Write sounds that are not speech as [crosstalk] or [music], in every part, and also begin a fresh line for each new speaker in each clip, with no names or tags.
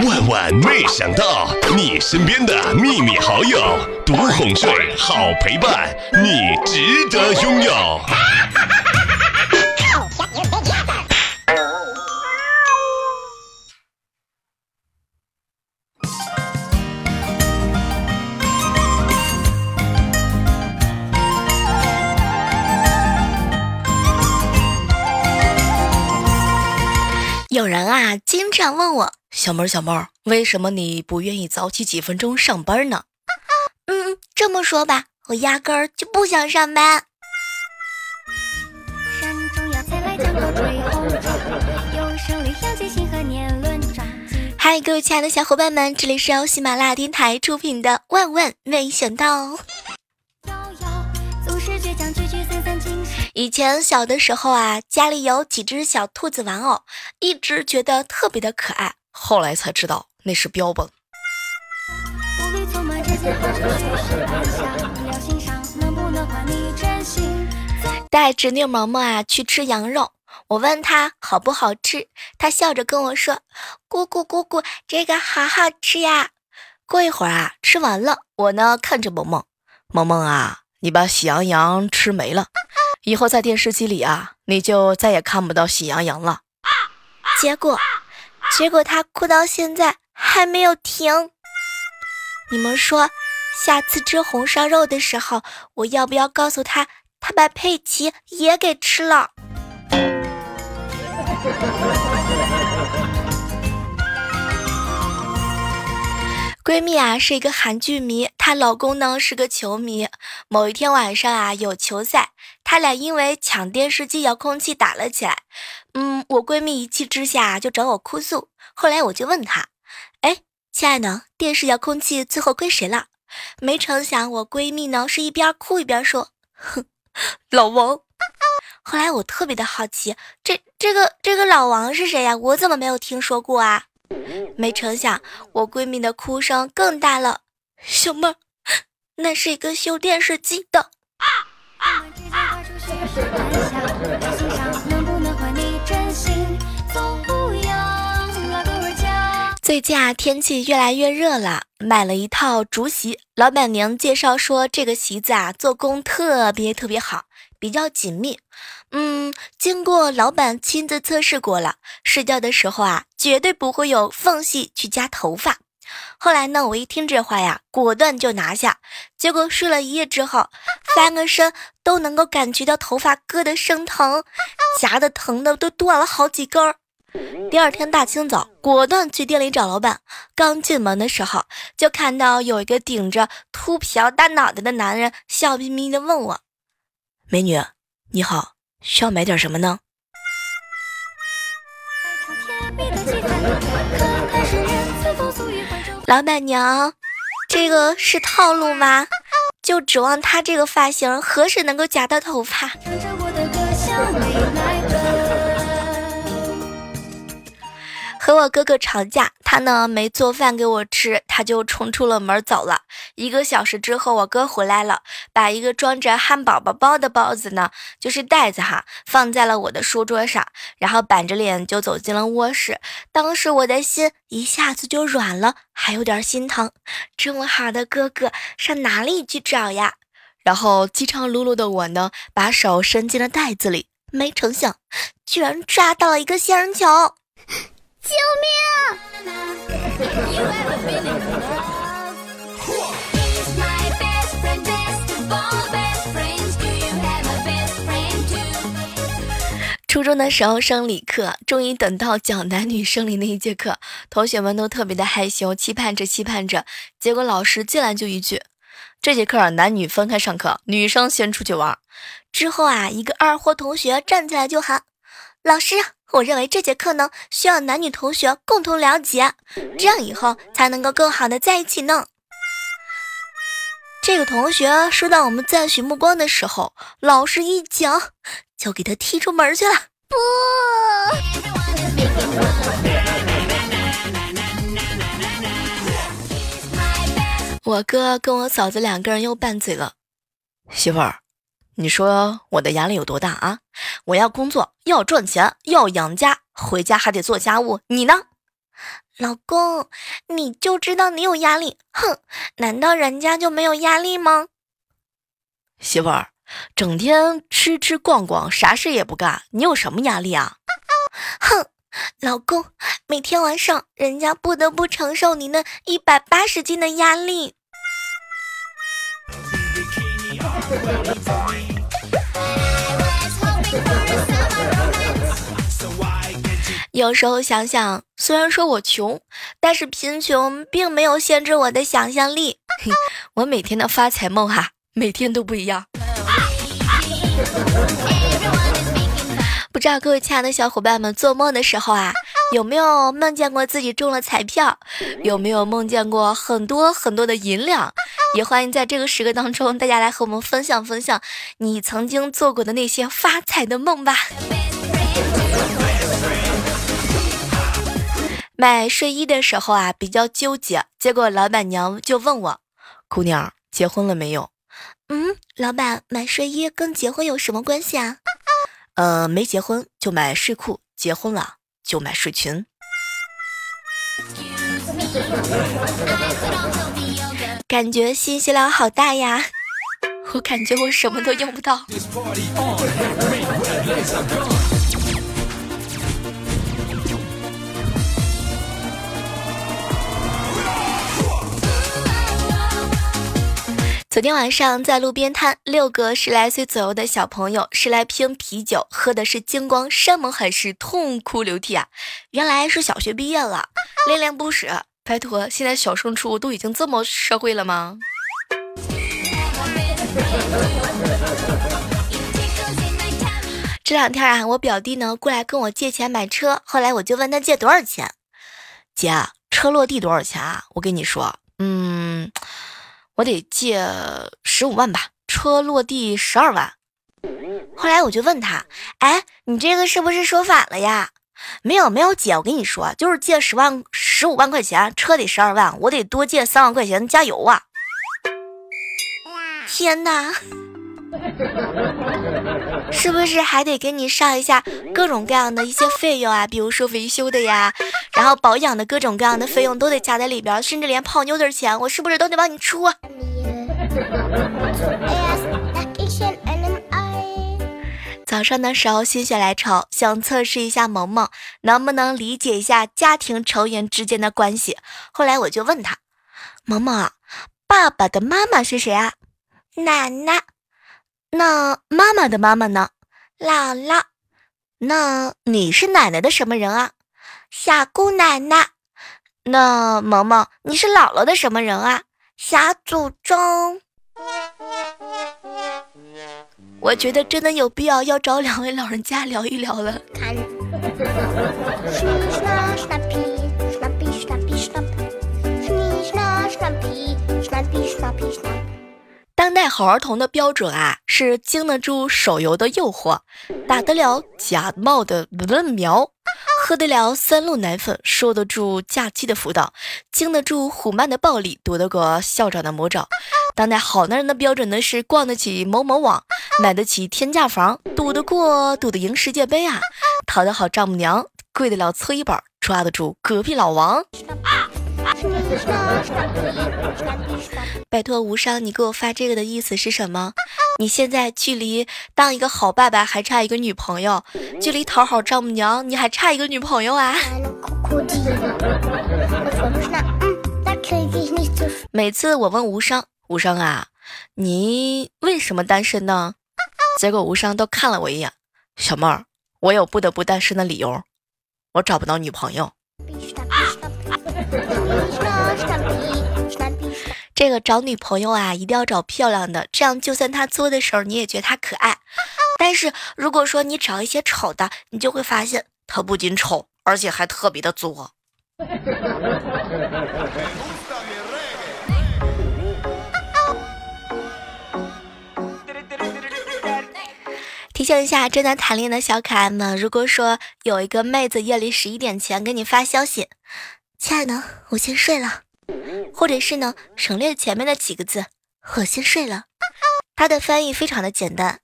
万万没想到，你身边的秘密好友，独哄睡，好陪伴，你值得拥有。
有人啊，经常问我，小妹儿，小妹儿，为什么你不愿意早起几分钟上班呢？嗯，这么说吧，我压根儿就不想上班。嗨，各位亲爱的小伙伴们，这里是由喜马拉雅电台出品的《万万没想到》。以前小的时候啊，家里有几只小兔子玩偶，一直觉得特别的可爱。后来才知道那是标本。[laughs] 带侄女萌萌啊去吃羊肉，我问她好不好吃，她笑着跟我说：“姑姑姑姑，这个好好吃呀。”过一会儿啊，吃完了，我呢看着萌萌，萌萌啊，你把喜羊羊吃没了。以后在电视机里啊，你就再也看不到喜羊羊了。结果，结果他哭到现在还没有停。你们说，下次吃红烧肉的时候，我要不要告诉他，他把佩奇也给吃了？闺蜜啊是一个韩剧迷，她老公呢是个球迷。某一天晚上啊有球赛，他俩因为抢电视机遥控器打了起来。嗯，我闺蜜一气之下就找我哭诉。后来我就问她：“哎，亲爱的，电视遥控器最后归谁了？”没成想我闺蜜呢是一边哭一边说：“哼，老王。”后来我特别的好奇，这这个这个老王是谁呀？我怎么没有听说过啊？没成想，我闺蜜的哭声更大了。小妹儿，那是一个修电视机的。最近啊，天气越来越热了，买了一套竹席。老板娘介绍说，这个席子啊，做工特别特别好，比较紧密。嗯，经过老板亲自测试过了，睡觉的时候啊，绝对不会有缝隙去夹头发。后来呢，我一听这话呀，果断就拿下。结果睡了一夜之后，翻个身都能够感觉到头发割的生疼，夹的疼的都断了好几根儿。第二天大清早，果断去店里找老板。刚进门的时候，就看到有一个顶着秃瓢大脑袋的男人，笑眯眯的问我：“美女，你好。”需要买点什么呢？老板娘，这个是套路吗？就指望他这个发型，何时能够夹到头发？唱着我的歌，向你来和我哥哥吵架，他呢没做饭给我吃，他就冲出了门走了。一个小时之后，我哥回来了，把一个装着汉堡包的包子呢，就是袋子哈，放在了我的书桌上，然后板着脸就走进了卧室。当时我的心一下子就软了，还有点心疼。这么好的哥哥，上哪里去找呀？然后饥肠辘辘的我呢，把手伸进了袋子里，没成想，居然抓到了一个仙人球。救命！初中的时候生理课，终于等到讲男女生理那一节课，同学们都特别的害羞，期盼着期盼着，结果老师进来就一句：“这节课男女分开上课，女生先出去玩。”之后啊，一个二货同学站起来就喊：“老师！”我认为这节课呢，需要男女同学共同了解，这样以后才能够更好的在一起呢。这个同学收到我们赞许目光的时候，老师一讲就给他踢出门去了。不，我哥跟我嫂子两个人又拌嘴了，媳妇儿。你说我的压力有多大啊？我要工作，要赚钱，要养家，回家还得做家务。你呢？老公，你就知道你有压力，哼，难道人家就没有压力吗？
媳妇儿，整天吃吃逛逛，啥事也不干，你有什么压力啊？
哼，老公，每天晚上人家不得不承受你那一百八十斤的压力。有时候想想，虽然说我穷，但是贫穷并没有限制我的想象力。[laughs]
我每天的发财梦哈，[laughs] 每天都不一样。[laughs]
不知道各位亲爱的小伙伴们，做梦的时候啊，有没有梦见过自己中了彩票？有没有梦见过很多很多的银两？也欢迎在这个时刻当中，大家来和我们分享分享你曾经做过的那些发财的梦吧。买睡衣的时候啊，比较纠结，结果老板娘就问我：“
姑娘，结婚了没有？”“
嗯，老板，买睡衣跟结婚有什么关系啊？”“
呃，没结婚就买睡裤，结婚了就买睡裙。”
感觉信息量好大呀！我感觉我什么都用不到。昨天晚上在路边摊，六个十来岁左右的小朋友十来瓶啤酒，喝的是精光，山盟海誓，痛哭流涕啊！原来是小学毕业了，[laughs] 恋恋不舍。拜托，现在小升初都已经这么社会了吗？这两天啊，我表弟呢过来跟我借钱买车，后来我就问他借多少钱。
姐，车落地多少钱啊？我跟你说，嗯。我得借十五万吧，车落地十二万。
后来我就问他，哎，你这个是不是说反了呀？
没有没有，姐，我跟你说，就是借十万十五万块钱，车得十二万，我得多借三万块钱加油啊！
天哪！[laughs] 是不是还得给你上一下各种各样的一些费用啊？比如说维修的呀，然后保养的各种各样的费用都得加在里边，甚至连泡妞的钱，我是不是都得帮你出啊？[laughs] 早上的时候心血来潮，想测试一下萌萌能不能理解一下家庭成员之间的关系。后来我就问他：“萌萌，爸爸的妈妈是谁啊？”“奶奶。”那妈妈的妈妈呢？姥姥。那你是奶奶的什么人啊？小姑奶奶。那萌萌，你是姥姥的什么人啊？小祖宗。我觉得真的有必要要找两位老人家聊一聊了。[laughs] 当代好儿童的标准啊，是经得住手游的诱惑，打得了假冒的论苗，喝得了三鹿奶粉，受得住假期的辅导，经得住虎妈的暴力，躲得过校长的魔爪。当代好男人的标准呢，是逛得起某某网，买得起天价房，赌得过赌得赢世界杯啊，讨得好丈母娘，跪得了搓衣板，抓得住隔壁老王。拜托无伤，你给我发这个的意思是什么？你现在距离当一个好爸爸还差一个女朋友，距离讨好丈母娘你还差一个女朋友啊！每次我问无伤，无伤啊，你为什么单身呢？结果无伤都看了我一眼，小妹儿，我有不得不单身的理由，我找不到女朋友。这个找女朋友啊，一定要找漂亮的，这样就算他作的时候，你也觉得他可爱。[laughs] 但是如果说你找一些丑的，你就会发现他不仅丑，而且还特别的作。提醒一下正在谈恋爱的小可爱们，如果说有一个妹子夜里十一点前给你发消息。亲爱的，我先睡了，或者是呢，省略前面的几个字，我先睡了。它的翻译非常的简单，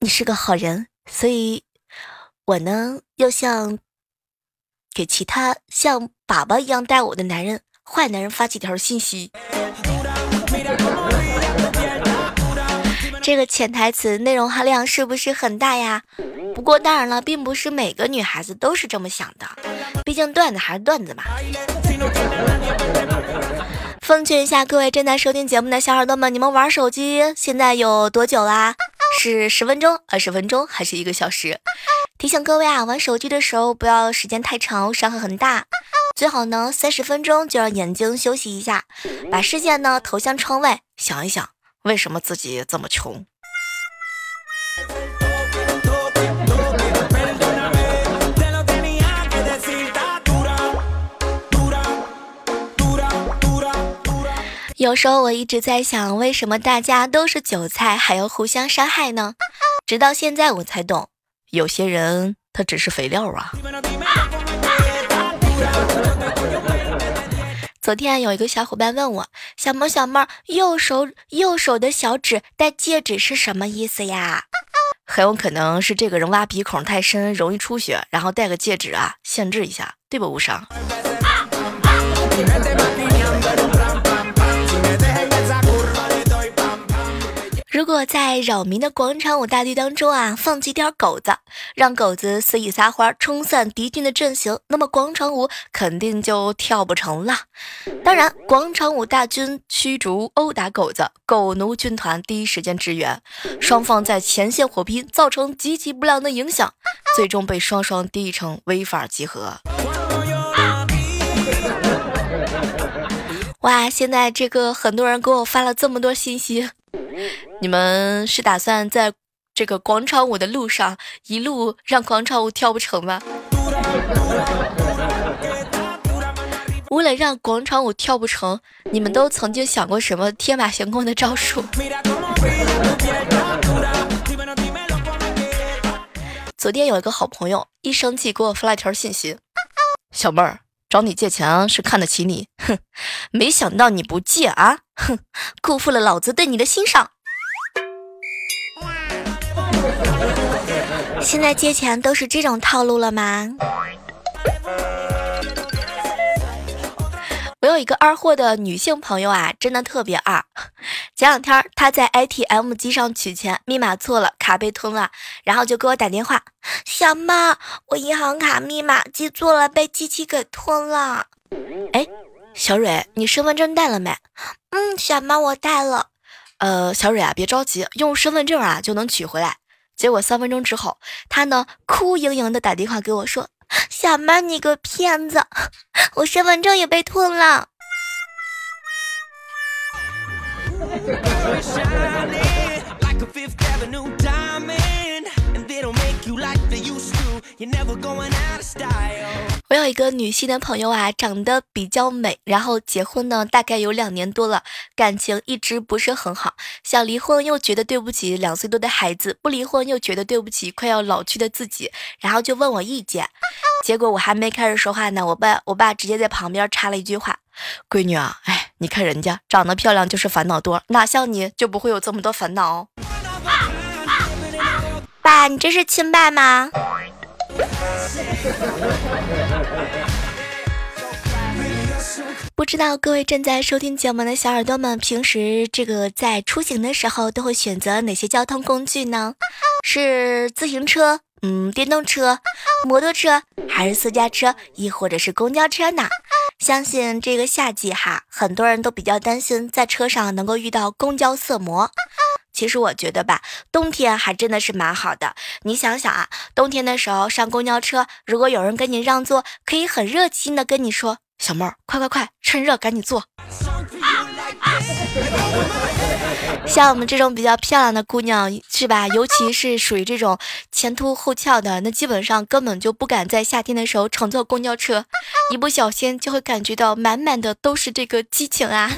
你是个好人，所以，我呢又像给其他像爸爸一样带我的男人、坏男人发几条信息。这个潜台词内容含量是不是很大呀？不过当然了，并不是每个女孩子都是这么想的，毕竟段子还是段子嘛。奉劝一下各位正在收听节目的小耳朵们，你们玩手机现在有多久啦？是十分钟、二十分钟，还是一个小时？提醒各位啊，玩手机的时候不要时间太长，伤害很大。最好呢，三十分钟就让眼睛休息一下，把视线呢投向窗外，想一想为什么自己这么穷。有时候我一直在想，为什么大家都是韭菜，还要互相伤害呢？直到现在我才懂，有些人他只是肥料啊。昨天有一个小伙伴问我，小萌小妹，右手右手的小指戴戒指是什么意思呀？[laughs] 很有可能是这个人挖鼻孔太深，容易出血，然后戴个戒指啊，限制一下，对不无伤。[laughs] 如果在扰民的广场舞大队当中啊，放几条狗子，让狗子肆意撒欢，冲散敌军的阵型，那么广场舞肯定就跳不成了。当然，广场舞大军驱逐殴打狗子，狗奴军团第一时间支援，双方在前线火拼，造成极其不良的影响，最终被双双定义成违法集合。哇，现在这个很多人给我发了这么多信息。你们是打算在这个广场舞的路上一路让广场舞跳不成吗？[laughs] 为了让广场舞跳不成，你们都曾经想过什么天马行空的招数？[laughs] 昨天有一个好朋友一生气给我发了一条信息：“小妹儿找你借钱是看得起你，哼，没想到你不借啊，哼，辜负了老子对你的欣赏。”现在借钱都是这种套路了吗？我有一个二货的女性朋友啊，真的特别二。[laughs] 前两天她在 ATM 机上取钱，密码错了，卡被吞了，然后就给我打电话：“小妈，我银行卡密码记错了，被机器给吞了。”哎，小蕊，你身份证带了没？嗯，小妈，我带了。呃，小蕊啊，别着急，用身份证啊就能取回来。结果三分钟之后，他呢哭盈盈的打电话给我说：“小妹，你个骗子，[laughs] 我身份证也被吞了。”我有一个女性的朋友啊，长得比较美，然后结婚呢，大概有两年多了，感情一直不是很好，想离婚又觉得对不起两岁多的孩子，不离婚又觉得对不起快要老去的自己，然后就问我意见。[laughs] 结果我还没开始说话呢，我爸我爸直接在旁边插了一句话：“闺女啊，哎，你看人家长得漂亮就是烦恼多，哪像你就不会有这么多烦恼。”爸，你这是亲爸吗？不知道各位正在收听节目的小耳朵们，平时这个在出行的时候都会选择哪些交通工具呢？是自行车、嗯，电动车、摩托车，还是私家车，亦或者是公交车呢？相信这个夏季哈，很多人都比较担心在车上能够遇到公交色魔。其实我觉得吧，冬天还真的是蛮好的。你想想啊，冬天的时候上公交车，如果有人跟你让座，可以很热情的跟你说：“小妹儿，快快快，趁热赶紧坐。[laughs] ”像我们这种比较漂亮的姑娘，是吧？尤其是属于这种前凸后翘的，那基本上根本就不敢在夏天的时候乘坐公交车，一不小心就会感觉到满满的都是这个激情啊。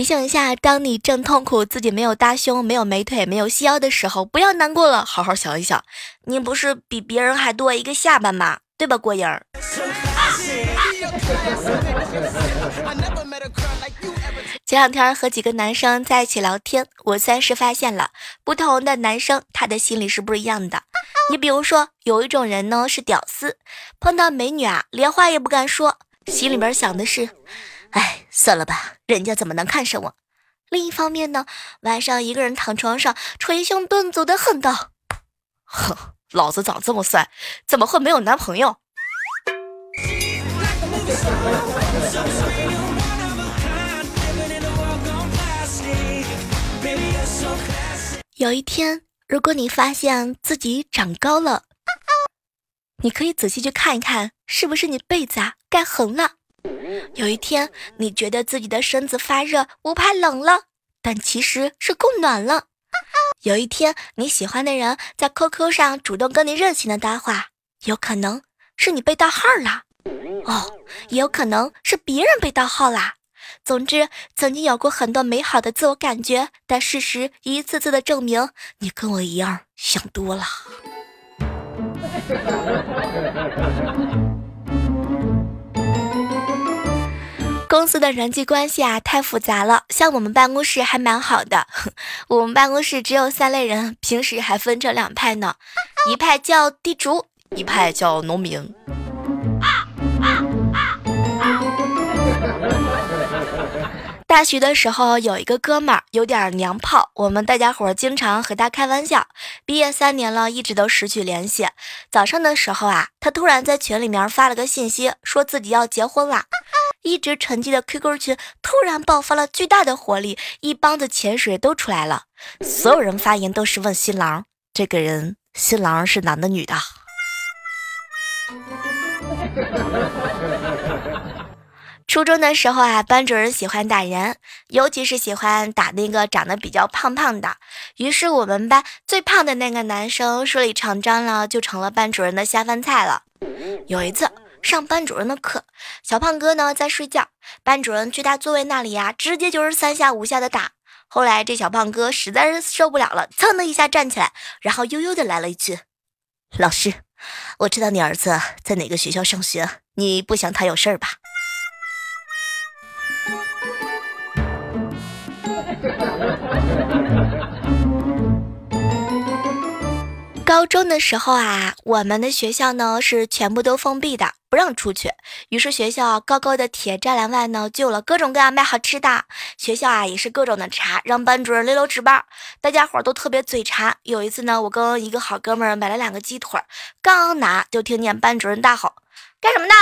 提醒一下，当你正痛苦自己没有大胸、没有美腿、没有细腰的时候，不要难过了，好好想一想，你不是比别人还多一个下巴吗？对吧，郭英？[laughs] 前两天和几个男生在一起聊天，我算是发现了不同的男生他的心里是不一样的。你比如说，有一种人呢是屌丝，碰到美女啊，连话也不敢说，心里边想的是，哎，算了吧，人家怎么能看上我？另一方面呢，晚上一个人躺床上捶胸顿足的恨道：“
哼，老子长这么帅，怎么会没有男朋友？”
有一天，如果你发现自己长高了，你可以仔细去看一看，是不是你被子啊盖横了。有一天，你觉得自己的身子发热，不怕冷了，但其实是供暖了。有一天，你喜欢的人在 QQ 上主动跟你热情的搭话，有可能是你被盗号了，哦，也有可能是别人被盗号啦。总之，曾经有过很多美好的自我感觉，但事实一次次的证明，你跟我一样想多了。[laughs] 公司的人际关系啊，太复杂了。像我们办公室还蛮好的，[laughs] 我们办公室只有三类人，平时还分成两派呢，一派叫地主，一派叫农民。大学的时候有一个哥们儿有点娘炮，我们大家伙儿经常和他开玩笑。毕业三年了，一直都失去联系。早上的时候啊，他突然在群里面发了个信息，说自己要结婚了。一直沉寂的 QQ 群突然爆发了巨大的活力，一帮子潜水都出来了。所有人发言都是问新郎：“这个人，新郎是男的女的？” [laughs] 初中的时候啊，班主任喜欢打人，尤其是喜欢打那个长得比较胖胖的。于是我们班最胖的那个男生顺理成章了，就成了班主任的下饭菜了。有一次。上班主任的课，小胖哥呢在睡觉，班主任去他座位那里呀，直接就是三下五下的打。后来这小胖哥实在是受不了了，噌的一下站起来，然后悠悠的来了一句：“老师，我知道你儿子在哪个学校上学，你不想他有事儿吧？” [laughs] 中的时候啊，我们的学校呢是全部都封闭的，不让出去。于是学校高高的铁栅栏外呢，就有了各种各样卖好吃的。学校啊也是各种的查，让班主任溜溜值班。大家伙都特别嘴馋。有一次呢，我跟一个好哥们儿买了两个鸡腿，刚拿就听见班主任大吼：“干什么呢？”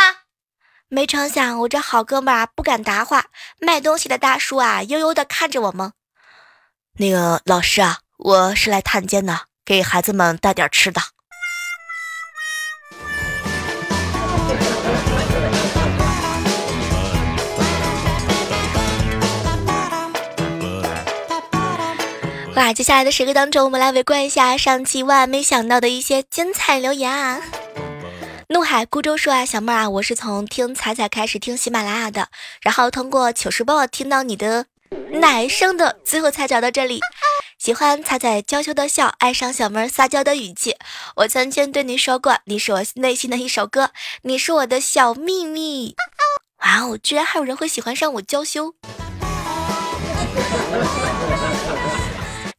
没成想，我这好哥们儿啊不敢答话。卖东西的大叔啊悠悠的看着我们，那个老师啊，我是来探监的。给孩子们带点吃的。哇！接下来的时刻当中，我们来围观一下上期万没想到的一些精彩留言啊！怒海孤舟说啊，小妹啊，我是从听彩彩开始听喜马拉雅的，然后通过糗事播报听到你的奶声的，最后才找到这里。喜欢彩彩娇羞的笑，爱上小妹撒娇的语气。我曾经对你说过，你是我内心的一首歌，你是我的小秘密。哇哦，居然还有人会喜欢上我娇羞。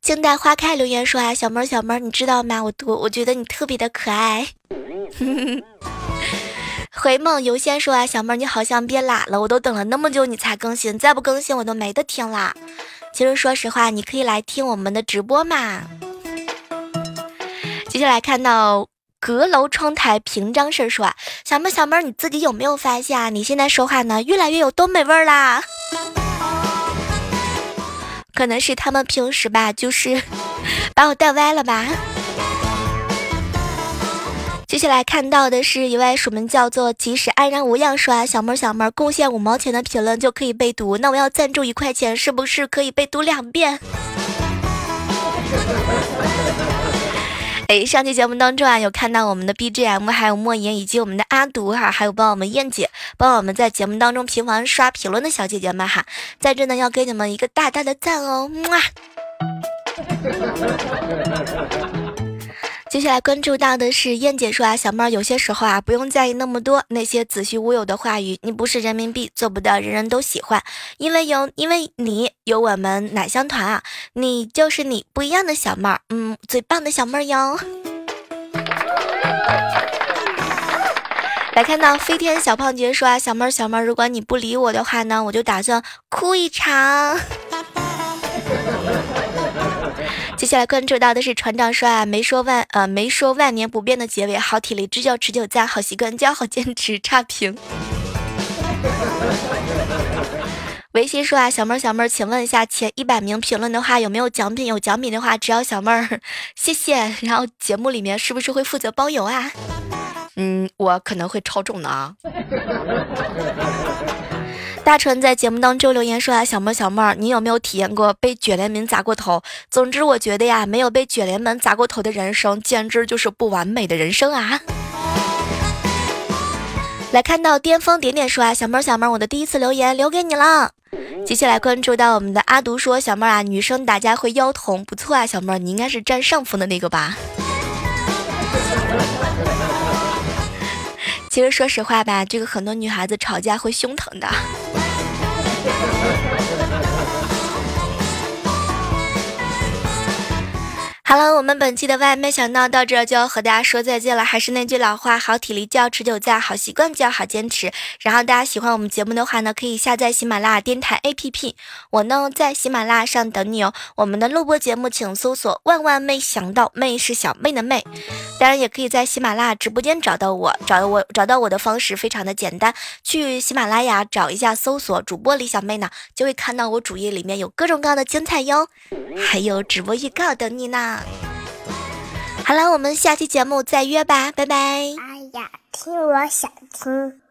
静待花开留言说啊，小妹小妹，你知道吗？我我我觉得你特别的可爱。[laughs] 回梦游仙说啊，小妹儿你好像变懒了，我都等了那么久你才更新，再不更新我都没得听啦。其实，说实话，你可以来听我们的直播嘛。接下来看到阁楼窗台平张事儿说啊，小妹小妹儿，你自己有没有发现啊？你现在说话呢，越来越有东北味儿啦。可能是他们平时吧，就是 [laughs] 把我带歪了吧。接下来看到的是一位署名叫做“即使安然无恙”说：“小妹小妹，贡献五毛钱的评论就可以被读，那我要赞助一块钱，是不是可以被读两遍？” [laughs] 哎，上期节目当中啊，有看到我们的 BGM，还有莫言以及我们的阿毒哈，还有帮我们燕姐，帮我们在节目当中频繁刷评论的小姐姐们哈，在这呢要给你们一个大大的赞哦，么。[laughs] 接下来关注到的是燕姐说啊，小妹儿有些时候啊，不用在意那么多那些子虚乌有的话语。你不是人民币，做不到人人都喜欢，因为有因为你有我们奶香团啊，你就是你不一样的小妹儿，嗯，最棒的小妹儿哟。[laughs] 来看到飞天小胖姐说啊，小妹儿小妹儿，如果你不理我的话呢，我就打算哭一场。接下来关注到的是船长说啊，没说万呃没说万年不变的结尾，好体力支教持久战，好习惯教好坚持差评。[laughs] 维新说啊，小妹儿小妹儿，请问一下前一百名评论的话有没有奖品？有奖品的话，只要小妹儿谢谢，然后节目里面是不是会负责包邮啊？嗯，我可能会超重的啊。[laughs] 大纯在节目当中留言说啊，小妹小妹儿，你有没有体验过被卷帘门砸过头？总之，我觉得呀，没有被卷帘门砸过头的人生，简直就是不完美的人生啊！来看到巅峰点点说啊，小妹小妹儿，我的第一次留言留给你了。接下来关注到我们的阿独说，小妹儿啊，女生打架会腰疼，不错啊，小妹儿，你应该是占上风的那个吧？其实说实话吧，这个很多女孩子吵架会胸疼的。好了，我们本期的外卖小闹到这就要和大家说再见了。还是那句老话，好体力就要持久战，好习惯就要好坚持。然后大家喜欢我们节目的话呢，可以下载喜马拉雅电台 APP，我呢在喜马拉雅上等你哦。我们的录播节目请搜索“万万没想到”，妹是小妹的妹。当然也可以在喜马拉雅直播间找到我，找我找到我的方式非常的简单，去喜马拉雅找一下，搜索主播李小妹呢，就会看到我主页里面有各种各样的精彩哟，还有直播预告等你呢。好了，我们下期节目再约吧，拜拜。哎呀，听我想听。